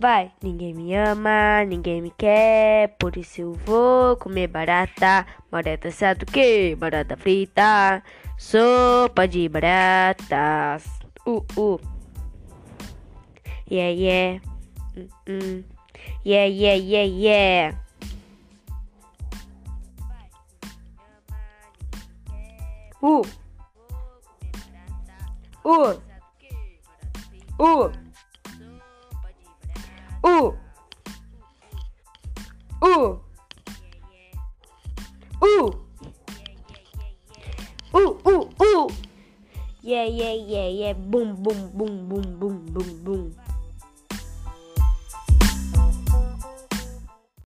Vai, ninguém me ama, ninguém me quer, por isso eu vou comer barata. Barata sabe o que? Barata frita, sopa de baratas. Uh, uh. Yeah, yeah. Mm, mm. Yeah, yeah, yeah, yeah. Uh. Uh. Uh. Yeah, yeah, yeah, yeah. Boom, boom, boom, boom, boom, boom.